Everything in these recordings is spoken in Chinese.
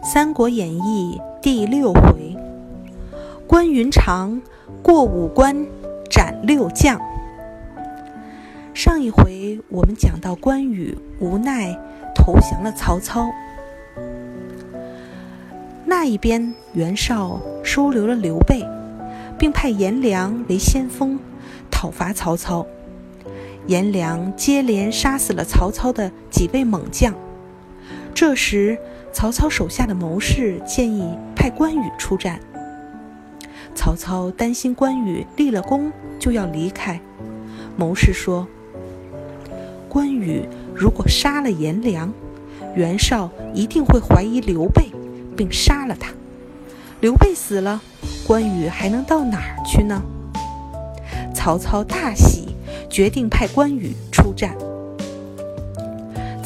《三国演义》第六回：关云长过五关斩六将。上一回我们讲到关羽无奈投降了曹操，那一边袁绍收留了刘备，并派颜良为先锋讨伐曹操。颜良接连杀死了曹操的几位猛将。这时，曹操手下的谋士建议派关羽出战。曹操担心关羽立了功就要离开，谋士说：“关羽如果杀了颜良，袁绍一定会怀疑刘备，并杀了他。刘备死了，关羽还能到哪儿去呢？”曹操大喜，决定派关羽出战。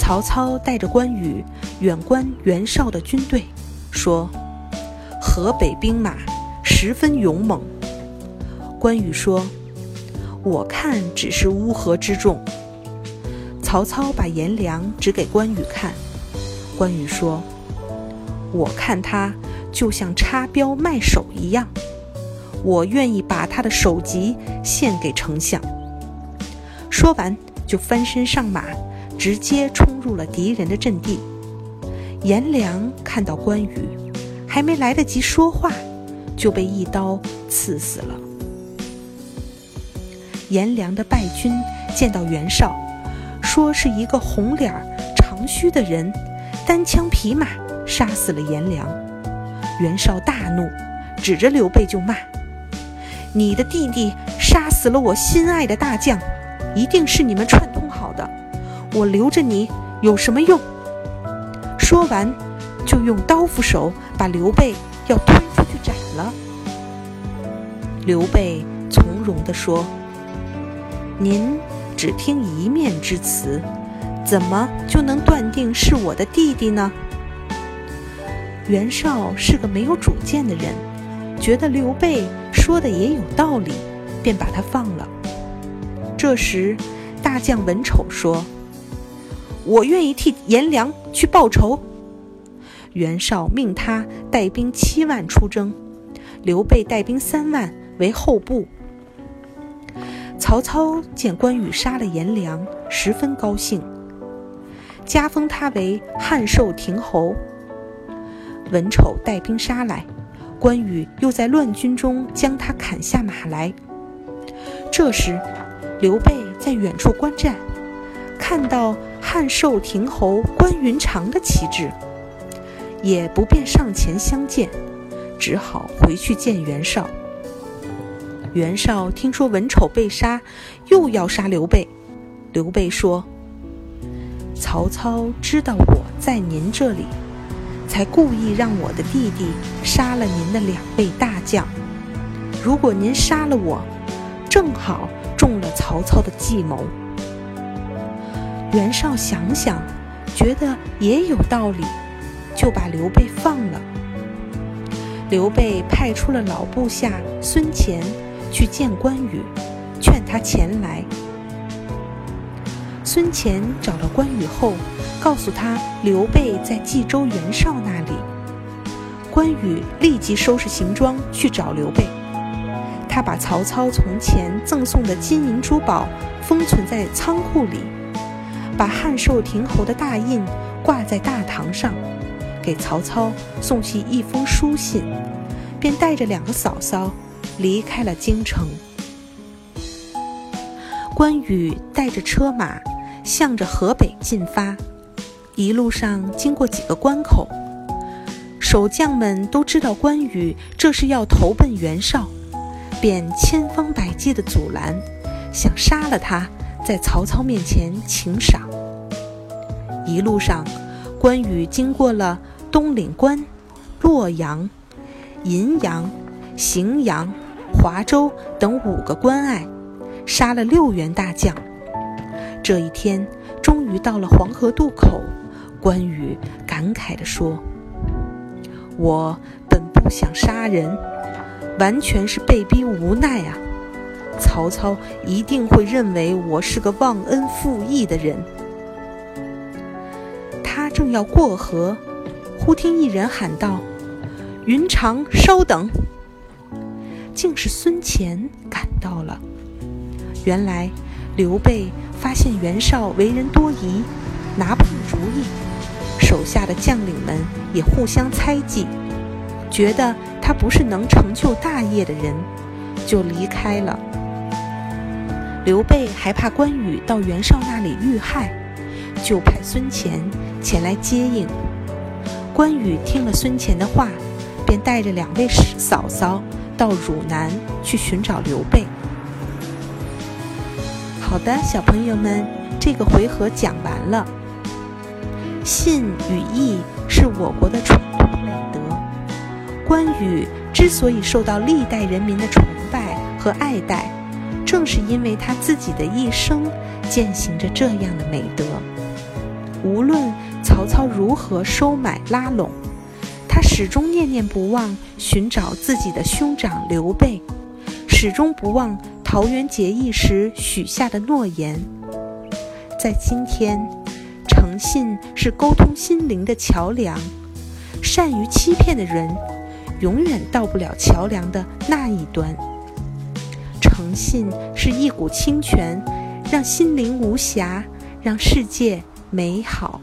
曹操带着关羽远观袁绍的军队，说：“河北兵马十分勇猛。”关羽说：“我看只是乌合之众。”曹操把颜良指给关羽看，关羽说：“我看他就像插标卖首一样，我愿意把他的首级献给丞相。”说完就翻身上马。直接冲入了敌人的阵地。颜良看到关羽，还没来得及说话，就被一刀刺死了。颜良的败军见到袁绍，说是一个红脸长须的人，单枪匹马杀死了颜良。袁绍大怒，指着刘备就骂：“你的弟弟杀死了我心爱的大将，一定是你们串。”我留着你有什么用？说完，就用刀斧手把刘备要推出去斩了。刘备从容地说：“您只听一面之词，怎么就能断定是我的弟弟呢？”袁绍是个没有主见的人，觉得刘备说的也有道理，便把他放了。这时，大将文丑说。我愿意替颜良去报仇。袁绍命他带兵七万出征，刘备带兵三万为后部。曹操见关羽杀了颜良，十分高兴，加封他为汉寿亭侯。文丑带兵杀来，关羽又在乱军中将他砍下马来。这时，刘备在远处观战，看到。汉寿亭侯关云长的旗帜，也不便上前相见，只好回去见袁绍。袁绍听说文丑被杀，又要杀刘备。刘备说：“曹操知道我在您这里，才故意让我的弟弟杀了您的两位大将。如果您杀了我，正好中了曹操的计谋。”袁绍想想，觉得也有道理，就把刘备放了。刘备派出了老部下孙乾去见关羽，劝他前来。孙乾找到关羽后，告诉他刘备在冀州袁绍那里。关羽立即收拾行装去找刘备。他把曹操从前赠送的金银珠宝封存在仓库里。把汉寿亭侯的大印挂在大堂上，给曹操送去一封书信，便带着两个嫂嫂离开了京城。关羽带着车马向着河北进发，一路上经过几个关口，守将们都知道关羽这是要投奔袁绍，便千方百计地阻拦，想杀了他。在曹操面前请赏。一路上，关羽经过了东岭关、洛阳、银阳、荥阳、华州等五个关隘，杀了六员大将。这一天，终于到了黄河渡口。关羽感慨地说：“我本不想杀人，完全是被逼无奈啊。”曹操一定会认为我是个忘恩负义的人。正要过河，忽听一人喊道：“云长，稍等！”竟是孙乾赶到了。原来刘备发现袁绍为人多疑，拿不定主意，手下的将领们也互相猜忌，觉得他不是能成就大业的人，就离开了。刘备还怕关羽到袁绍那里遇害，就派孙乾前来接应。关羽听了孙乾的话，便带着两位嫂嫂到汝南去寻找刘备。好的，小朋友们，这个回合讲完了。信与义是我国的传统美德。关羽之所以受到历代人民的崇拜和爱戴，正是因为他自己的一生践行着这样的美德。无论曹操如何收买拉拢，他始终念念不忘寻找自己的兄长刘备，始终不忘桃园结义时许下的诺言。在今天，诚信是沟通心灵的桥梁，善于欺骗的人，永远到不了桥梁的那一端。诚信是一股清泉，让心灵无瑕，让世界。美好。